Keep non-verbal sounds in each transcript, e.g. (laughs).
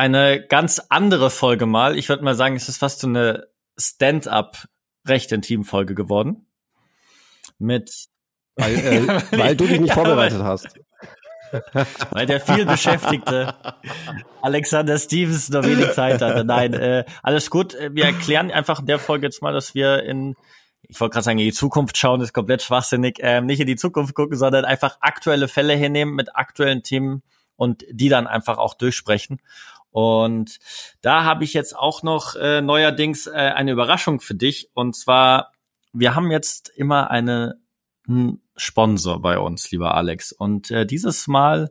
eine ganz andere Folge mal. Ich würde mal sagen, es ist fast so eine Stand-up recht intim Folge geworden. Mit weil, äh, (laughs) weil du dich nicht ja, vorbereitet weil, hast. (laughs) Weil der viel beschäftigte Alexander Stevens noch wenig Zeit hatte. Nein, äh, alles gut. Wir erklären einfach in der Folge jetzt mal, dass wir in ich wollte gerade sagen, in die Zukunft schauen ist komplett schwachsinnig, ähm, nicht in die Zukunft gucken, sondern einfach aktuelle Fälle hernehmen mit aktuellen Themen und die dann einfach auch durchsprechen. Und da habe ich jetzt auch noch äh, neuerdings äh, eine Überraschung für dich. Und zwar, wir haben jetzt immer eine einen Sponsor bei uns, lieber Alex. Und äh, dieses Mal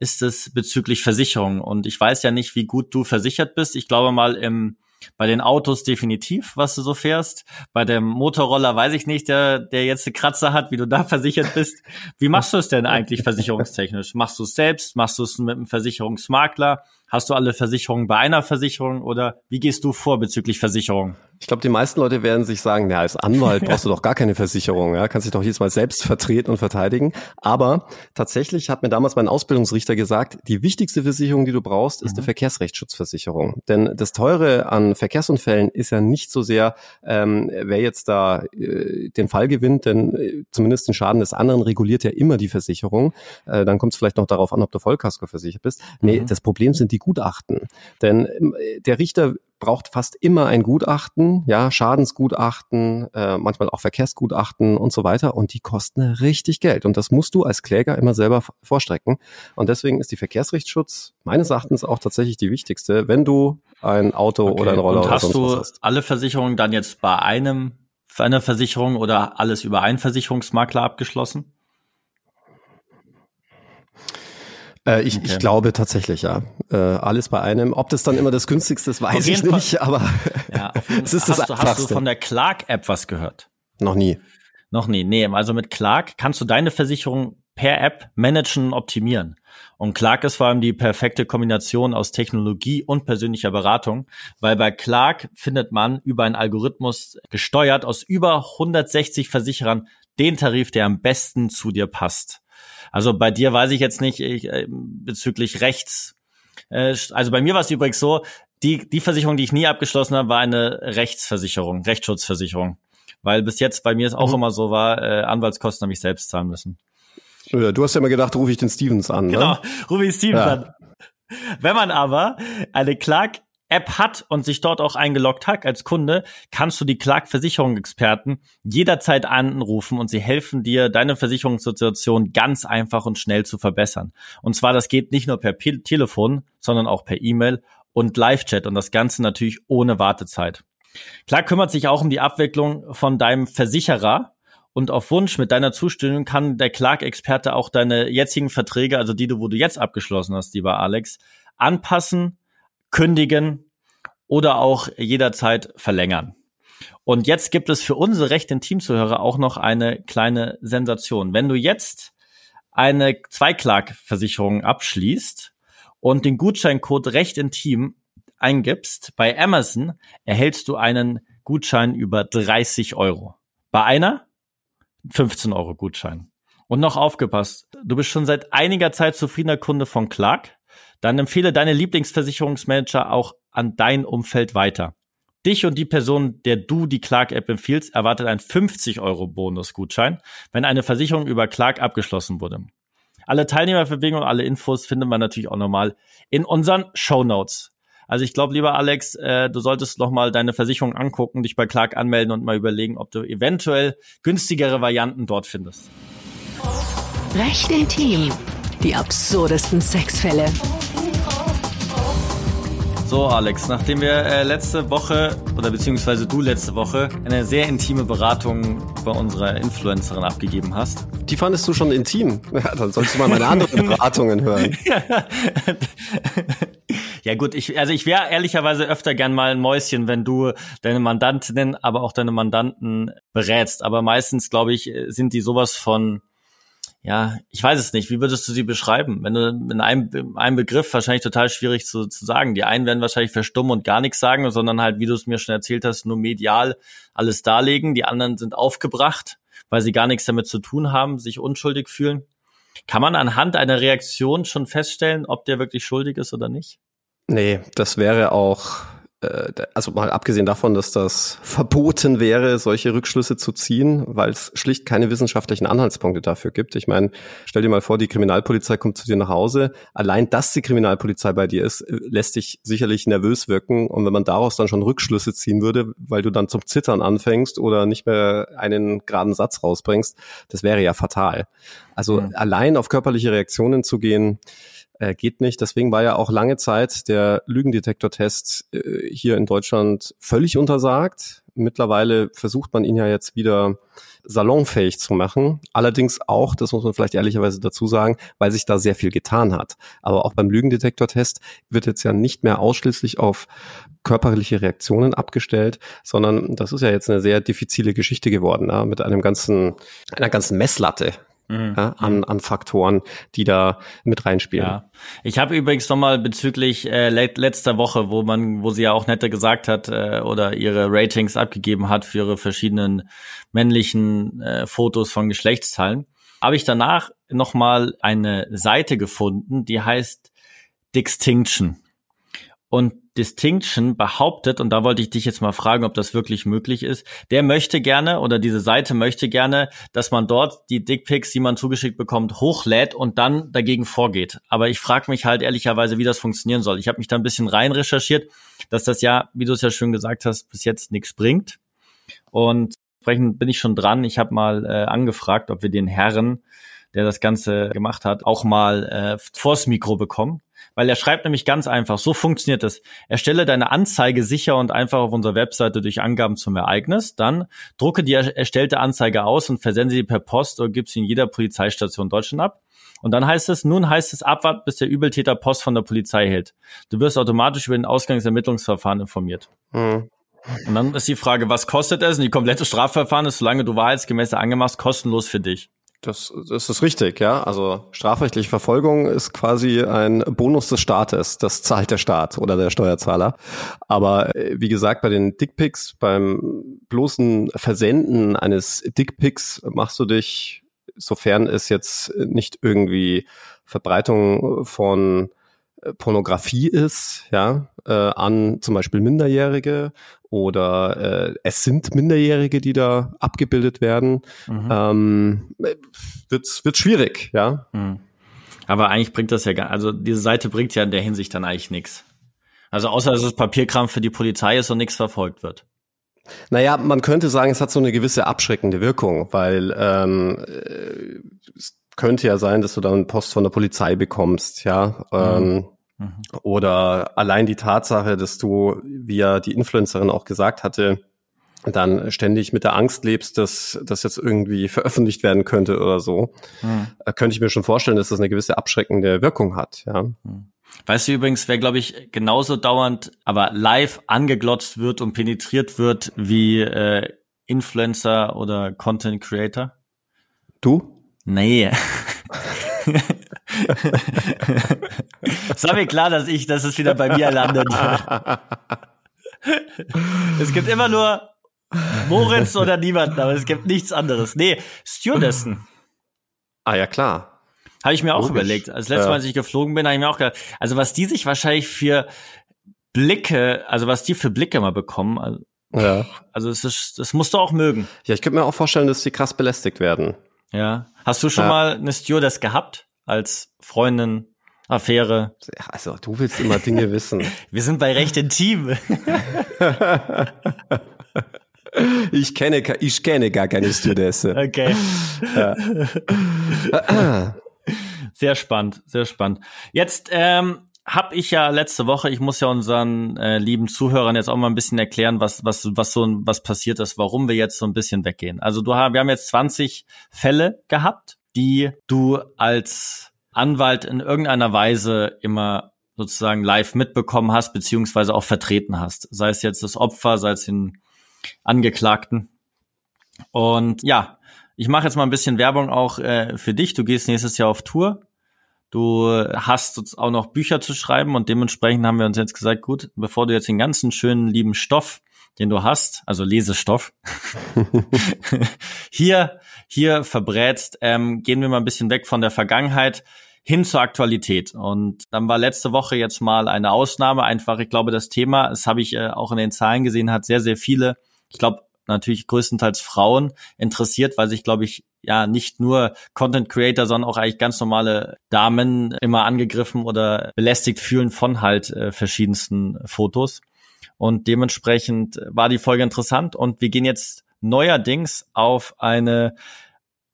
ist es bezüglich Versicherung. Und ich weiß ja nicht, wie gut du versichert bist. Ich glaube mal im bei den Autos definitiv, was du so fährst. Bei dem Motorroller weiß ich nicht, der, der jetzt eine Kratzer hat, wie du da (laughs) versichert bist. Wie machst du es denn eigentlich versicherungstechnisch? Machst du es selbst? Machst du es mit einem Versicherungsmakler? Hast du alle Versicherungen bei einer Versicherung oder wie gehst du vor bezüglich Versicherung? Ich glaube, die meisten Leute werden sich sagen, ja, als Anwalt brauchst du (laughs) doch gar keine Versicherung, ja, kannst dich doch jedes Mal selbst vertreten und verteidigen. Aber tatsächlich hat mir damals mein Ausbildungsrichter gesagt, die wichtigste Versicherung, die du brauchst, ist mhm. eine Verkehrsrechtsschutzversicherung. Denn das Teure an Verkehrsunfällen ist ja nicht so sehr, ähm, wer jetzt da äh, den Fall gewinnt, denn äh, zumindest den Schaden des anderen reguliert ja immer die Versicherung. Äh, dann kommt es vielleicht noch darauf an, ob du Vollkasko versichert bist. Nee, mhm. das Problem sind die die Gutachten. Denn ähm, der Richter braucht fast immer ein Gutachten, ja, Schadensgutachten, äh, manchmal auch Verkehrsgutachten und so weiter. Und die kosten richtig Geld. Und das musst du als Kläger immer selber vorstrecken. Und deswegen ist die Verkehrsrechtsschutz meines Erachtens auch tatsächlich die wichtigste, wenn du ein Auto okay. oder ein Roller und hast oder sonst du was hast. alle Versicherungen dann jetzt bei einem für eine Versicherung oder alles über einen Versicherungsmakler abgeschlossen? Äh, ich, okay. ich glaube tatsächlich, ja. Äh, alles bei einem. Ob das dann immer das günstigste ist, weiß ich nicht, Fall. aber ja, (laughs) es ist hast das du, Hast du von der Clark-App was gehört? Noch nie. Noch nie. Nee, also mit Clark kannst du deine Versicherung per App managen und optimieren. Und Clark ist vor allem die perfekte Kombination aus Technologie und persönlicher Beratung, weil bei Clark findet man über einen Algorithmus gesteuert aus über 160 Versicherern den Tarif, der am besten zu dir passt. Also bei dir weiß ich jetzt nicht ich, äh, bezüglich Rechts. Äh, also bei mir war es übrigens so, die, die Versicherung, die ich nie abgeschlossen habe, war eine Rechtsversicherung, Rechtsschutzversicherung. Weil bis jetzt bei mir es auch mhm. immer so war, äh, Anwaltskosten habe ich selbst zahlen müssen. Ja, du hast ja immer gedacht, rufe ich den Stevens an. Ne? Genau, rufe ich Stevens ja. an. Wenn man aber eine Clark App hat und sich dort auch eingeloggt hat als Kunde, kannst du die Clark Versicherungsexperten jederzeit anrufen und sie helfen dir, deine Versicherungssituation ganz einfach und schnell zu verbessern. Und zwar, das geht nicht nur per P Telefon, sondern auch per E-Mail und Live-Chat und das Ganze natürlich ohne Wartezeit. Clark kümmert sich auch um die Abwicklung von deinem Versicherer und auf Wunsch mit deiner Zustimmung kann der Clark-Experte auch deine jetzigen Verträge, also die, wo du jetzt abgeschlossen hast, lieber Alex, anpassen kündigen oder auch jederzeit verlängern. Und jetzt gibt es für unsere rechten Teamzuhörer auch noch eine kleine Sensation. Wenn du jetzt eine Zweiklag-Versicherung abschließt und den Gutscheincode Recht in Team eingibst, bei Amazon erhältst du einen Gutschein über 30 Euro. Bei einer 15 Euro Gutschein. Und noch aufgepasst, du bist schon seit einiger Zeit zufriedener Kunde von Clark dann empfehle deine Lieblingsversicherungsmanager auch an dein Umfeld weiter. Dich und die Person, der du die Clark-App empfiehlst, erwartet ein 50 Euro Bonusgutschein, wenn eine Versicherung über Clark abgeschlossen wurde. Alle Teilnehmerverbindungen und alle Infos findet man natürlich auch nochmal in unseren Show Notes. Also ich glaube, lieber Alex, äh, du solltest noch mal deine Versicherung angucken, dich bei Clark anmelden und mal überlegen, ob du eventuell günstigere Varianten dort findest. Recht intim. Die absurdesten Sexfälle. So, Alex, nachdem wir äh, letzte Woche oder beziehungsweise du letzte Woche eine sehr intime Beratung bei unserer Influencerin abgegeben hast. Die fandest du schon intim? (laughs) Ja, dann sollst du mal meine anderen (laughs) Beratungen hören. ja gut, ich, also ich wäre ehrlicherweise öfter gern mal ein Mäuschen, wenn du deine Mandantinnen, aber auch deine Mandanten berätst. Aber meistens, glaube ich, sind die sowas von ja, ich weiß es nicht. Wie würdest du sie beschreiben? Wenn du in einem, in einem Begriff wahrscheinlich total schwierig zu, zu sagen. Die einen werden wahrscheinlich verstummen und gar nichts sagen, sondern halt, wie du es mir schon erzählt hast, nur medial alles darlegen. Die anderen sind aufgebracht, weil sie gar nichts damit zu tun haben, sich unschuldig fühlen. Kann man anhand einer Reaktion schon feststellen, ob der wirklich schuldig ist oder nicht? Nee, das wäre auch also mal abgesehen davon, dass das verboten wäre, solche Rückschlüsse zu ziehen, weil es schlicht keine wissenschaftlichen Anhaltspunkte dafür gibt. Ich meine, stell dir mal vor, die Kriminalpolizei kommt zu dir nach Hause. Allein, dass die Kriminalpolizei bei dir ist, äh, lässt dich sicherlich nervös wirken. Und wenn man daraus dann schon Rückschlüsse ziehen würde, weil du dann zum Zittern anfängst oder nicht mehr einen geraden Satz rausbringst, das wäre ja fatal. Also mhm. allein auf körperliche Reaktionen zu gehen, äh, geht nicht. Deswegen war ja auch lange Zeit der Lügendetektortest äh, hier in Deutschland völlig untersagt. Mittlerweile versucht man ihn ja jetzt wieder salonfähig zu machen. Allerdings auch, das muss man vielleicht ehrlicherweise dazu sagen, weil sich da sehr viel getan hat. Aber auch beim Lügendetektortest wird jetzt ja nicht mehr ausschließlich auf körperliche Reaktionen abgestellt, sondern das ist ja jetzt eine sehr diffizile Geschichte geworden, ja, mit einem ganzen, einer ganzen Messlatte mhm. ja, an, an Faktoren, die da mit reinspielen. Ja. Ich habe übrigens nochmal bezüglich äh, letzter Woche, wo man, wo sie ja auch nette gesagt hat äh, oder ihre Ratings abgegeben hat für ihre verschiedenen männlichen äh, Fotos von Geschlechtsteilen, habe ich danach nochmal eine Seite gefunden, die heißt Distinction. Und Distinction behauptet, und da wollte ich dich jetzt mal fragen, ob das wirklich möglich ist, der möchte gerne oder diese Seite möchte gerne, dass man dort die Dickpics, die man zugeschickt bekommt, hochlädt und dann dagegen vorgeht. Aber ich frage mich halt ehrlicherweise, wie das funktionieren soll. Ich habe mich da ein bisschen rein recherchiert, dass das ja, wie du es ja schön gesagt hast, bis jetzt nichts bringt. Und entsprechend bin ich schon dran. Ich habe mal äh, angefragt, ob wir den Herren, der das Ganze gemacht hat, auch mal äh, vors Mikro bekommen weil er schreibt nämlich ganz einfach, so funktioniert es. Erstelle deine Anzeige sicher und einfach auf unserer Webseite durch Angaben zum Ereignis. Dann drucke die erstellte Anzeige aus und versende sie per Post oder gib sie in jeder Polizeistation Deutschland ab. Und dann heißt es, nun heißt es abwarten, bis der Übeltäter Post von der Polizei hält. Du wirst automatisch über den Ausgangsermittlungsverfahren informiert. Mhm. Und dann ist die Frage, was kostet es? Und die komplette Strafverfahren ist, solange du wahrheitsgemäß angemachst, kostenlos für dich. Das, das ist richtig, ja. Also strafrechtliche Verfolgung ist quasi ein Bonus des Staates. Das zahlt der Staat oder der Steuerzahler. Aber äh, wie gesagt, bei den Dickpics, beim bloßen Versenden eines Dickpics machst du dich, sofern es jetzt nicht irgendwie Verbreitung von äh, Pornografie ist, ja, äh, an zum Beispiel Minderjährige oder äh, es sind Minderjährige, die da abgebildet werden, mhm. ähm, wird wird schwierig, ja. Mhm. Aber eigentlich bringt das ja gar, also diese Seite bringt ja in der Hinsicht dann eigentlich nichts. Also außer dass es Papierkram für die Polizei ist und nichts verfolgt wird. Naja, man könnte sagen, es hat so eine gewisse abschreckende Wirkung, weil ähm, es könnte ja sein, dass du dann Post von der Polizei bekommst, ja. Mhm. Ähm, Mhm. Oder allein die Tatsache, dass du, wie ja die Influencerin auch gesagt hatte, dann ständig mit der Angst lebst, dass das jetzt irgendwie veröffentlicht werden könnte oder so, mhm. könnte ich mir schon vorstellen, dass das eine gewisse abschreckende Wirkung hat. Ja. Mhm. Weißt du übrigens, wer, glaube ich, genauso dauernd, aber live angeglotzt wird und penetriert wird wie äh, Influencer oder Content Creator? Du? Nee. (laughs) es war mir klar, dass ich, dass es wieder bei mir landet. es gibt immer nur Moritz oder niemanden, aber es gibt nichts anderes. Nee, Stewardessen. Ah ja, klar. Habe ich mir auch Logisch. überlegt. Als letztes Mal, als ich geflogen bin, habe ich mir auch gedacht, also was die sich wahrscheinlich für Blicke, also was die für Blicke mal bekommen, also, ja. also es ist, das musst du auch mögen. Ja, ich könnte mir auch vorstellen, dass die krass belästigt werden. Ja. Hast du schon ja. mal eine Stewardess gehabt? Als Freundin, Affäre? Also, du willst immer Dinge (laughs) wissen. Wir sind bei Recht intim. (laughs) ich kenne, ich kenne gar keine Stewardesse. Okay. Ja. sehr spannend, sehr spannend. Jetzt ähm, habe ich ja letzte Woche, ich muss ja unseren äh, lieben Zuhörern jetzt auch mal ein bisschen erklären, was was was so was passiert ist, warum wir jetzt so ein bisschen weggehen. Also du wir haben jetzt 20 Fälle gehabt, die du als Anwalt in irgendeiner Weise immer sozusagen live mitbekommen hast, beziehungsweise auch vertreten hast. Sei es jetzt das Opfer, sei es den Angeklagten. Und ja, ich mache jetzt mal ein bisschen Werbung auch äh, für dich. Du gehst nächstes Jahr auf Tour Du hast auch noch Bücher zu schreiben und dementsprechend haben wir uns jetzt gesagt, gut, bevor du jetzt den ganzen schönen lieben Stoff, den du hast, also Lesestoff, (laughs) hier, hier verbrätst, ähm, gehen wir mal ein bisschen weg von der Vergangenheit hin zur Aktualität. Und dann war letzte Woche jetzt mal eine Ausnahme. Einfach, ich glaube, das Thema, das habe ich äh, auch in den Zahlen gesehen, hat sehr, sehr viele, ich glaube, natürlich größtenteils Frauen interessiert, weil sich, glaube ich, ja nicht nur Content Creator, sondern auch eigentlich ganz normale Damen immer angegriffen oder belästigt fühlen von halt äh, verschiedensten Fotos. Und dementsprechend war die Folge interessant und wir gehen jetzt neuerdings auf eine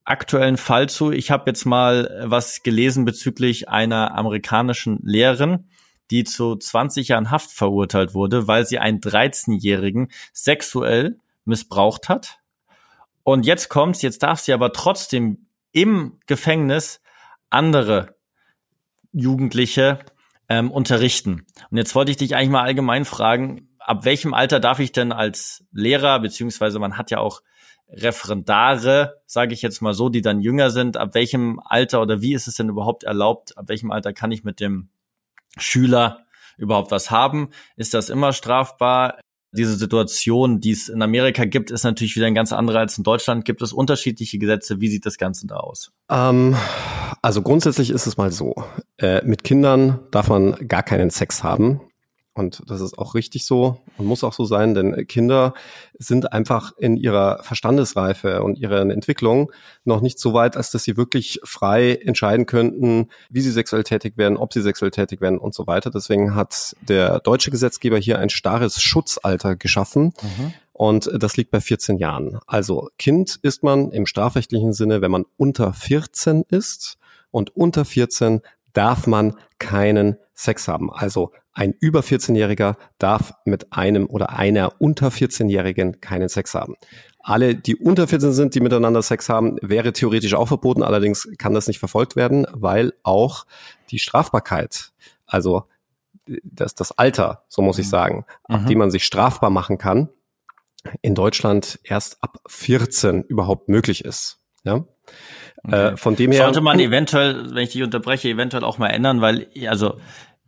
aktuellen Fall zu. Ich habe jetzt mal was gelesen bezüglich einer amerikanischen Lehrerin, die zu 20 Jahren Haft verurteilt wurde, weil sie einen 13-Jährigen sexuell missbraucht hat. Und jetzt kommt's, jetzt darf sie aber trotzdem im Gefängnis andere Jugendliche ähm, unterrichten. Und jetzt wollte ich dich eigentlich mal allgemein fragen, ab welchem Alter darf ich denn als Lehrer, beziehungsweise man hat ja auch Referendare, sage ich jetzt mal so, die dann jünger sind, ab welchem Alter oder wie ist es denn überhaupt erlaubt, ab welchem Alter kann ich mit dem Schüler überhaupt was haben? Ist das immer strafbar? Diese Situation, die es in Amerika gibt, ist natürlich wieder ein ganz anderer als in Deutschland. Gibt es unterschiedliche Gesetze? Wie sieht das Ganze da aus? Ähm, also grundsätzlich ist es mal so. Äh, mit Kindern darf man gar keinen Sex haben. Und das ist auch richtig so und muss auch so sein, denn Kinder sind einfach in ihrer Verstandesreife und ihrer Entwicklung noch nicht so weit, als dass sie wirklich frei entscheiden könnten, wie sie sexuell tätig werden, ob sie sexuell tätig werden und so weiter. Deswegen hat der deutsche Gesetzgeber hier ein starres Schutzalter geschaffen. Mhm. Und das liegt bei 14 Jahren. Also Kind ist man im strafrechtlichen Sinne, wenn man unter 14 ist. Und unter 14 darf man keinen Sex haben. Also ein über 14-Jähriger darf mit einem oder einer unter 14-Jährigen keinen Sex haben. Alle, die unter 14 sind, die miteinander Sex haben, wäre theoretisch auch verboten. Allerdings kann das nicht verfolgt werden, weil auch die Strafbarkeit, also das, das Alter, so muss ich mhm. sagen, mhm. ab dem man sich strafbar machen kann, in Deutschland erst ab 14 überhaupt möglich ist. Ja? Okay. Äh, von dem her sollte man eventuell, wenn ich dich unterbreche, eventuell auch mal ändern, weil also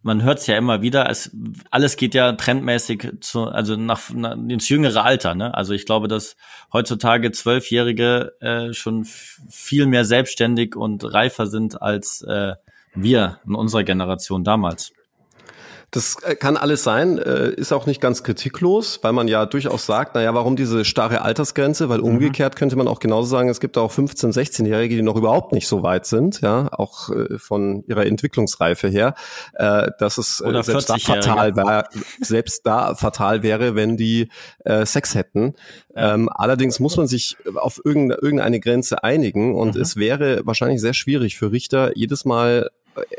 man hört es ja immer wieder, es, alles geht ja trendmäßig zu, also nach, nach ins jüngere Alter. Ne? Also ich glaube, dass heutzutage Zwölfjährige äh, schon viel mehr selbstständig und reifer sind als äh, wir in unserer Generation damals. Das äh, kann alles sein, äh, ist auch nicht ganz kritiklos, weil man ja durchaus sagt, naja, warum diese starre Altersgrenze? Weil mhm. umgekehrt könnte man auch genauso sagen, es gibt auch 15-, 16-Jährige, die noch überhaupt nicht so weit sind, ja, auch äh, von ihrer Entwicklungsreife her, dass es selbst da fatal wäre, selbst da fatal wäre, wenn die Sex hätten. Ja. Ähm, allerdings muss man sich auf irgendeine Grenze einigen und mhm. es wäre wahrscheinlich sehr schwierig für Richter, jedes Mal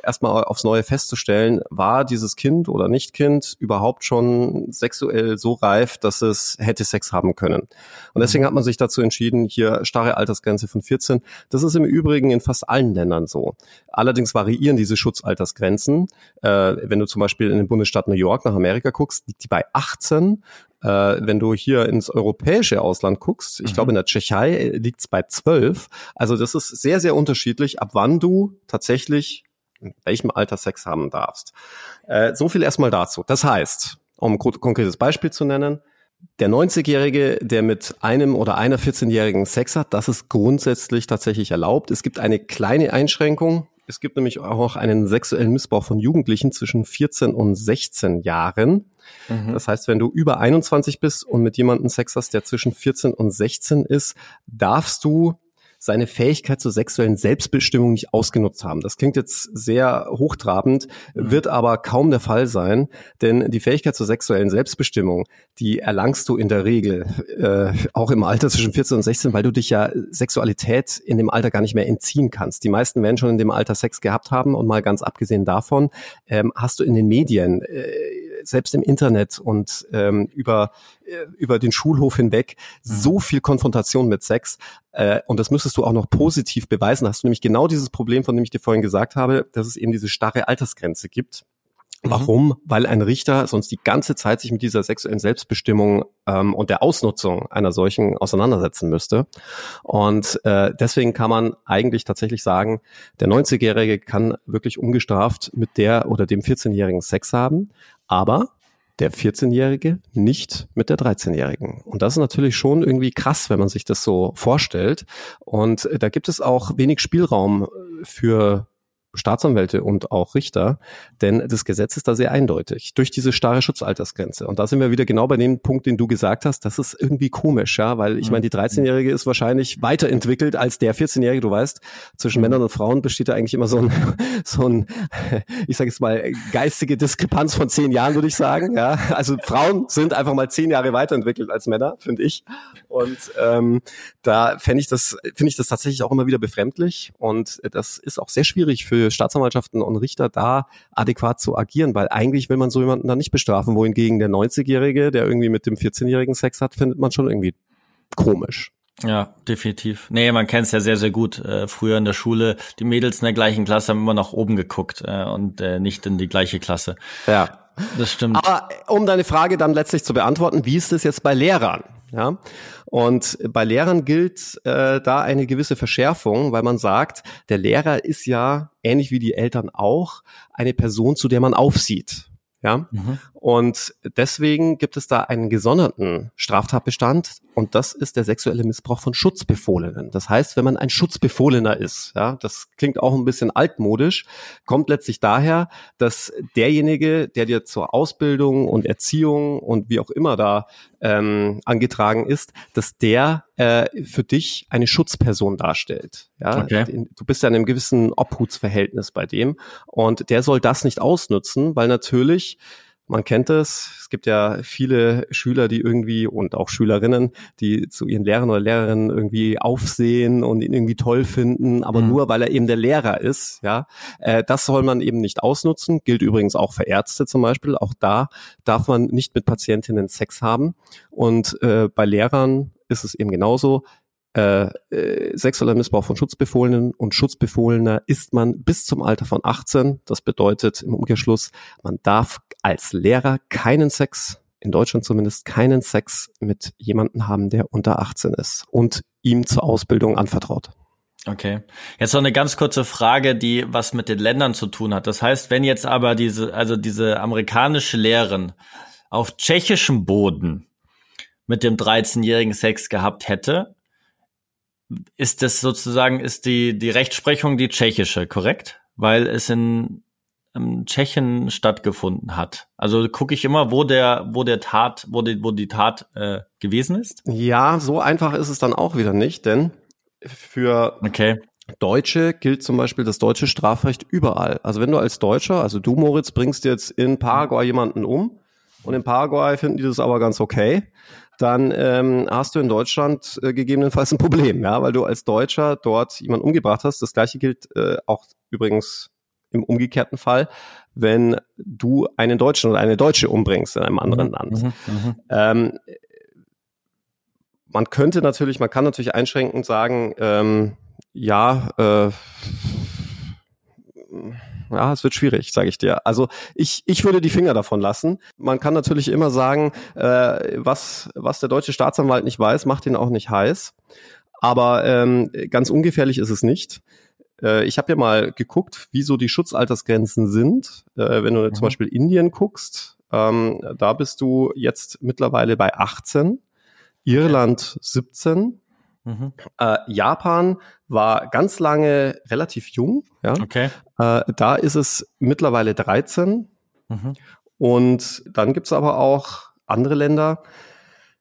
erstmal aufs Neue festzustellen, war dieses Kind oder Nicht-Kind überhaupt schon sexuell so reif, dass es hätte Sex haben können. Und deswegen hat man sich dazu entschieden, hier starre Altersgrenze von 14. Das ist im Übrigen in fast allen Ländern so. Allerdings variieren diese Schutzaltersgrenzen. Äh, wenn du zum Beispiel in den Bundesstaat New York nach Amerika guckst, liegt die bei 18 äh, wenn du hier ins europäische Ausland guckst, ich mhm. glaube in der Tschechei liegt es bei 12. Also das ist sehr, sehr unterschiedlich, ab wann du tatsächlich in welchem Alter Sex haben darfst. Äh, so viel erstmal dazu. Das heißt, um ein konkretes Beispiel zu nennen, der 90-Jährige, der mit einem oder einer 14-Jährigen Sex hat, das ist grundsätzlich tatsächlich erlaubt. Es gibt eine kleine Einschränkung. Es gibt nämlich auch einen sexuellen Missbrauch von Jugendlichen zwischen 14 und 16 Jahren. Mhm. Das heißt, wenn du über 21 bist und mit jemandem Sex hast, der zwischen 14 und 16 ist, darfst du seine Fähigkeit zur sexuellen Selbstbestimmung nicht ausgenutzt haben. Das klingt jetzt sehr hochtrabend, mhm. wird aber kaum der Fall sein, denn die Fähigkeit zur sexuellen Selbstbestimmung, die erlangst du in der Regel äh, auch im Alter zwischen 14 und 16, weil du dich ja Sexualität in dem Alter gar nicht mehr entziehen kannst. Die meisten werden schon in dem Alter Sex gehabt haben und mal ganz abgesehen davon ähm, hast du in den Medien äh, selbst im Internet und ähm, über, äh, über den Schulhof hinweg mhm. so viel Konfrontation mit Sex. Äh, und das müsstest du auch noch positiv beweisen. Hast du nämlich genau dieses Problem, von dem ich dir vorhin gesagt habe, dass es eben diese starre Altersgrenze gibt. Mhm. Warum? Weil ein Richter sonst die ganze Zeit sich mit dieser sexuellen Selbstbestimmung ähm, und der Ausnutzung einer solchen auseinandersetzen müsste. Und äh, deswegen kann man eigentlich tatsächlich sagen, der 90-Jährige kann wirklich ungestraft mit der oder dem 14-Jährigen Sex haben, aber der 14-Jährige nicht mit der 13-Jährigen. Und das ist natürlich schon irgendwie krass, wenn man sich das so vorstellt. Und äh, da gibt es auch wenig Spielraum für Staatsanwälte und auch Richter, denn das Gesetz ist da sehr eindeutig durch diese starre Schutzaltersgrenze. Und da sind wir wieder genau bei dem Punkt, den du gesagt hast. Das ist irgendwie komisch, ja, weil ich meine, die 13-Jährige ist wahrscheinlich weiterentwickelt als der 14-Jährige. Du weißt, zwischen Männern und Frauen besteht da eigentlich immer so ein, (laughs) so ein, ich sage jetzt mal, geistige Diskrepanz von zehn Jahren, würde ich sagen. Ja, also Frauen sind einfach mal zehn Jahre weiterentwickelt als Männer, finde ich. Und ähm, da fände ich das, finde ich das tatsächlich auch immer wieder befremdlich. Und das ist auch sehr schwierig für Staatsanwaltschaften und Richter da adäquat zu agieren, weil eigentlich will man so jemanden dann nicht bestrafen, wohingegen der 90-Jährige, der irgendwie mit dem 14-Jährigen Sex hat, findet man schon irgendwie komisch. Ja, definitiv. Nee, man kennt es ja sehr, sehr gut. Äh, früher in der Schule, die Mädels in der gleichen Klasse haben immer nach oben geguckt äh, und äh, nicht in die gleiche Klasse. Ja. Das stimmt. Aber um deine Frage dann letztlich zu beantworten, wie ist es jetzt bei Lehrern? Ja, und bei Lehrern gilt äh, da eine gewisse Verschärfung, weil man sagt, der Lehrer ist ja ähnlich wie die Eltern auch eine Person, zu der man aufsieht. Ja, mhm. und deswegen gibt es da einen gesonderten Straftatbestand und das ist der sexuelle Missbrauch von Schutzbefohlenen. Das heißt, wenn man ein Schutzbefohlener ist, ja, das klingt auch ein bisschen altmodisch, kommt letztlich daher, dass derjenige, der dir zur Ausbildung und Erziehung und wie auch immer da ähm, angetragen ist, dass der äh, für dich eine Schutzperson darstellt. Ja, okay. du bist ja in einem gewissen Obhutsverhältnis bei dem und der soll das nicht ausnutzen, weil natürlich man kennt es. Es gibt ja viele Schüler, die irgendwie und auch Schülerinnen, die zu ihren Lehrern oder Lehrerinnen irgendwie aufsehen und ihn irgendwie toll finden, aber mhm. nur weil er eben der Lehrer ist. Ja, äh, das soll man eben nicht ausnutzen. Gilt übrigens auch für Ärzte zum Beispiel. Auch da darf man nicht mit Patientinnen Sex haben. Und äh, bei Lehrern ist es eben genauso äh, äh, sexueller Missbrauch von Schutzbefohlenen und Schutzbefohlener ist man bis zum Alter von 18. Das bedeutet im Umkehrschluss, man darf als Lehrer keinen Sex, in Deutschland zumindest keinen Sex mit jemandem haben, der unter 18 ist und ihm zur Ausbildung anvertraut. Okay. Jetzt noch eine ganz kurze Frage, die was mit den Ländern zu tun hat. Das heißt, wenn jetzt aber diese, also diese amerikanische Lehrerin auf tschechischem Boden mit dem 13-jährigen Sex gehabt hätte, ist das sozusagen, ist die, die Rechtsprechung die tschechische, korrekt? Weil es in ähm, Tschechien stattgefunden hat. Also gucke ich immer, wo der, wo der Tat, wo die, wo die Tat äh, gewesen ist? Ja, so einfach ist es dann auch wieder nicht, denn für okay. Deutsche gilt zum Beispiel das deutsche Strafrecht überall. Also wenn du als Deutscher, also du Moritz, bringst jetzt in Paraguay jemanden um und in Paraguay finden die das aber ganz okay, dann ähm, hast du in Deutschland äh, gegebenenfalls ein Problem, ja, weil du als Deutscher dort jemanden umgebracht hast. Das gleiche gilt äh, auch übrigens im umgekehrten Fall, wenn du einen Deutschen oder eine Deutsche umbringst in einem anderen mhm, Land. Mhm, mhm. ähm, man könnte natürlich, man kann natürlich einschränkend sagen, ähm, ja, äh, ja, es wird schwierig, sage ich dir. Also ich, ich würde die Finger davon lassen. Man kann natürlich immer sagen, äh, was, was der deutsche Staatsanwalt nicht weiß, macht ihn auch nicht heiß. Aber ähm, ganz ungefährlich ist es nicht. Äh, ich habe ja mal geguckt, wie so die Schutzaltersgrenzen sind. Äh, wenn du mhm. zum Beispiel Indien guckst, ähm, da bist du jetzt mittlerweile bei 18, Irland 17, Mhm. Äh, Japan war ganz lange relativ jung. Ja? Okay. Äh, da ist es mittlerweile 13. Mhm. Und dann gibt's aber auch andere Länder,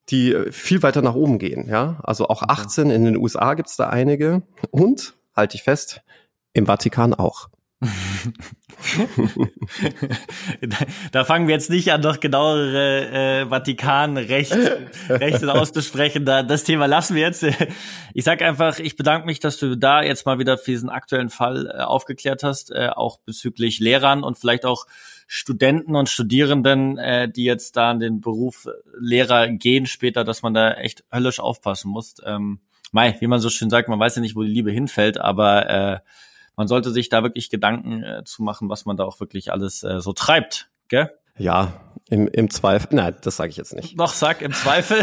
die viel weiter nach oben gehen. Ja? Also auch 18 in den USA gibt's da einige. Und, halte ich fest, im Vatikan auch. (laughs) da fangen wir jetzt nicht an, noch genauere äh, Vatikanrechte Rechte (laughs) auszusprechen. Da, das Thema lassen wir jetzt. Ich sag einfach, ich bedanke mich, dass du da jetzt mal wieder für diesen aktuellen Fall äh, aufgeklärt hast, äh, auch bezüglich Lehrern und vielleicht auch Studenten und Studierenden, äh, die jetzt da in den Beruf Lehrer gehen später, dass man da echt höllisch aufpassen muss. Ähm, Mai, wie man so schön sagt, man weiß ja nicht, wo die Liebe hinfällt, aber äh, man sollte sich da wirklich Gedanken äh, zu machen, was man da auch wirklich alles äh, so treibt, gell? Ja, im, im Zweifel, nein, das sage ich jetzt nicht. Noch sag im Zweifel.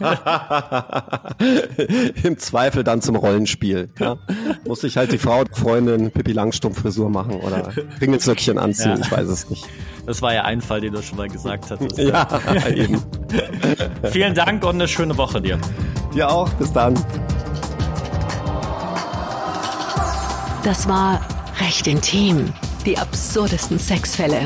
(laughs) Im Zweifel dann zum Rollenspiel. Ja? Muss ich halt die Frau, Freundin Pippi Langstumpf-Frisur machen oder Ringelzöckchen anziehen, ja. ich weiß es nicht. Das war ja ein Fall, den du schon mal gesagt hattest. ja, (laughs) eben. Vielen Dank und eine schöne Woche dir. Dir auch, bis dann. Das war Recht intim. Die absurdesten Sexfälle.